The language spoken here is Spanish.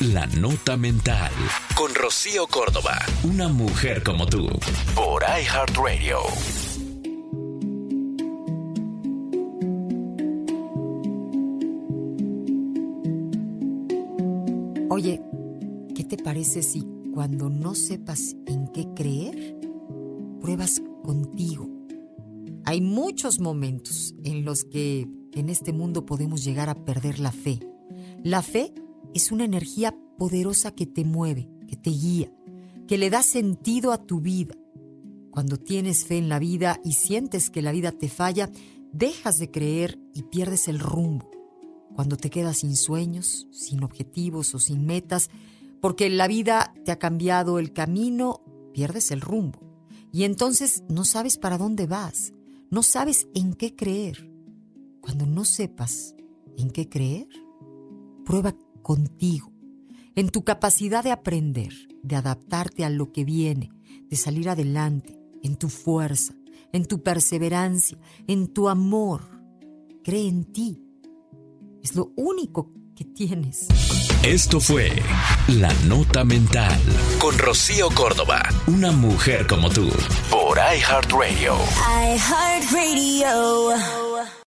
La Nota Mental. Con Rocío Córdoba. Una mujer como tú. Por iHeartRadio. Oye, ¿qué te parece si cuando no sepas en qué creer, pruebas contigo? Hay muchos momentos en los que en este mundo podemos llegar a perder la fe. La fe es una energía poderosa que te mueve, que te guía, que le da sentido a tu vida. Cuando tienes fe en la vida y sientes que la vida te falla, dejas de creer y pierdes el rumbo. Cuando te quedas sin sueños, sin objetivos o sin metas, porque la vida te ha cambiado el camino, pierdes el rumbo. Y entonces no sabes para dónde vas, no sabes en qué creer. Cuando no sepas en qué creer, prueba contigo, en tu capacidad de aprender, de adaptarte a lo que viene, de salir adelante, en tu fuerza, en tu perseverancia, en tu amor. Cree en ti. Es lo único que tienes. Esto fue La Nota Mental con Rocío Córdoba, una mujer como tú, por iHeartRadio. iHeartRadio.